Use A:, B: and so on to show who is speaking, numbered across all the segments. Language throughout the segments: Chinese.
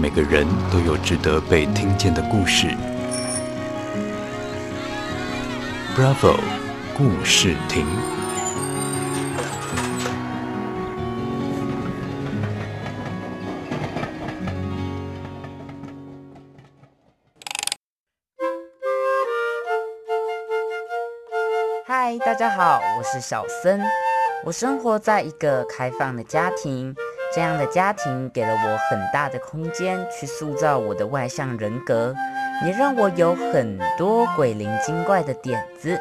A: 每个人都有值得被听见的故事。Bravo，故事亭。
B: 嗨，大家好，我是小森。我生活在一个开放的家庭。这样的家庭给了我很大的空间去塑造我的外向人格，也让我有很多鬼灵精怪的点子。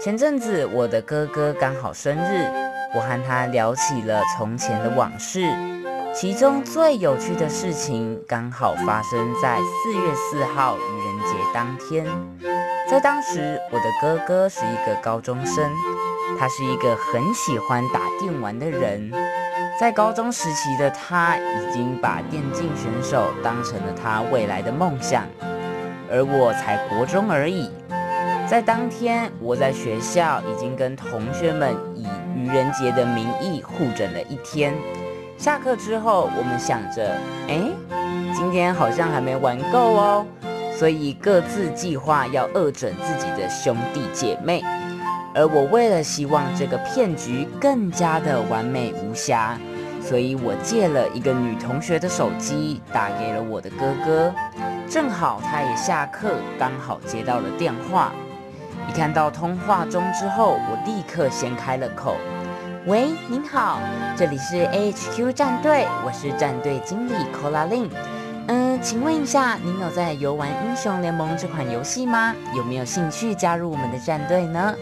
B: 前阵子我的哥哥刚好生日，我和他聊起了从前的往事，其中最有趣的事情刚好发生在四月四号愚人节当天。在当时，我的哥哥是一个高中生，他是一个很喜欢打电玩的人。在高中时期的他，已经把电竞选手当成了他未来的梦想，而我才国中而已。在当天，我在学校已经跟同学们以愚人节的名义互整了一天。下课之后，我们想着，哎，今天好像还没玩够哦，所以各自计划要恶整自己的兄弟姐妹。而我为了希望这个骗局更加的完美无瑕，所以我借了一个女同学的手机打给了我的哥哥，正好他也下课，刚好接到了电话。一看到通话中之后，我立刻先开了口：“喂，您好，这里是 AHQ 战队，我是战队经理 Collin。嗯，请问一下，您有在游玩英雄联盟这款游戏吗？有没有兴趣加入我们的战队呢？”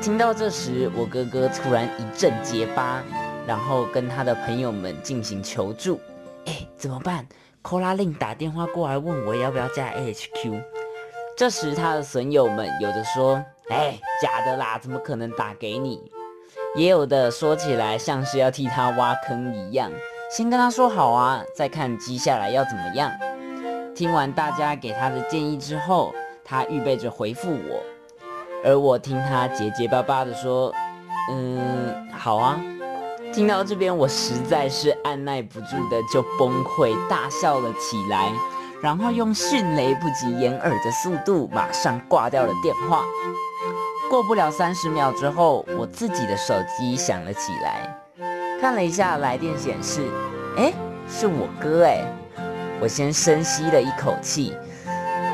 B: 听到这时，我哥哥突然一阵结巴，然后跟他的朋友们进行求助。哎，怎么办？Colalin 打电话过来问我要不要加 H Q。这时他的损友们有的说：“哎，假的啦，怎么可能打给你？”也有的说起来像是要替他挖坑一样，先跟他说好啊，再看接下来要怎么样。听完大家给他的建议之后，他预备着回复我。而我听他结结巴巴的说：“嗯，好啊。”听到这边，我实在是按捺不住的就崩溃大笑了起来，然后用迅雷不及掩耳的速度马上挂掉了电话。过不了三十秒之后，我自己的手机响了起来，看了一下来电显示，诶，是我哥诶。我先深吸了一口气，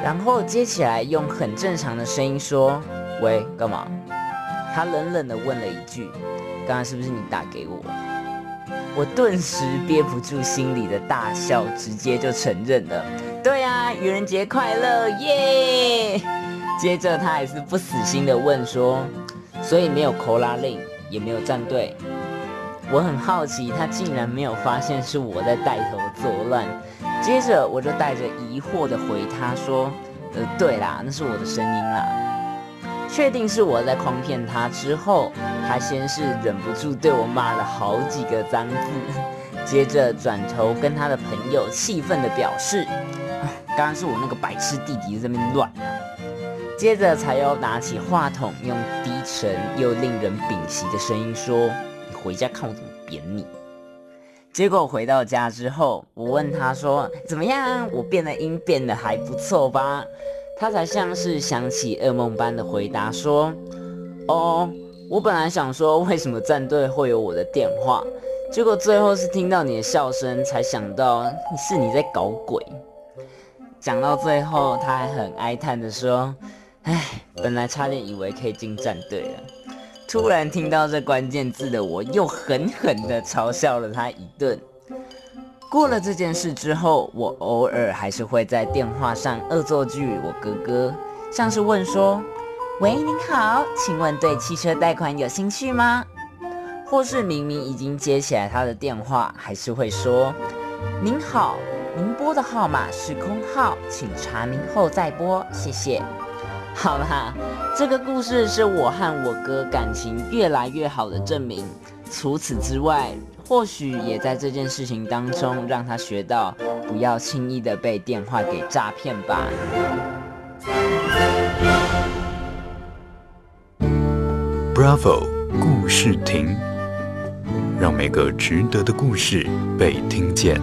B: 然后接起来用很正常的声音说。喂，干嘛？他冷冷地问了一句：“刚刚是不是你打给我？”我顿时憋不住心里的大笑，直接就承认了：“对啊，愚人节快乐，耶！”接着他还是不死心地问说：“所以没有 Colalin，也没有战队？”我很好奇，他竟然没有发现是我在带头作乱。接着我就带着疑惑地回他说：“呃，对啦，那是我的声音啦。”确定是我在诓骗他之后，他先是忍不住对我骂了好几个脏字，接着转头跟他的朋友气愤地表示：“刚刚是我那个白痴弟弟在这边乱啊。”接着才又拿起话筒，用低沉又令人屏息的声音说：“你回家看我怎么扁你。”结果回到家之后，我问他说：“怎么样？我变的音变得还不错吧？”他才像是想起噩梦般的回答说：“哦，我本来想说为什么战队会有我的电话，结果最后是听到你的笑声，才想到是你在搞鬼。”讲到最后，他还很哀叹的说：“唉，本来差点以为可以进战队了。”突然听到这关键字的我，又狠狠的嘲笑了他一顿。过了这件事之后，我偶尔还是会在电话上恶作剧我哥哥，像是问说：“喂，您好，请问对汽车贷款有兴趣吗？”或是明明已经接起来他的电话，还是会说：“您好，您拨的号码是空号，请查明后再拨，谢谢。”好啦，这个故事是我和我哥感情越来越好的证明。除此之外，或许也在这件事情当中让他学到不要轻易的被电话给诈骗吧。
A: Bravo 故事亭，让每个值得的故事被听见。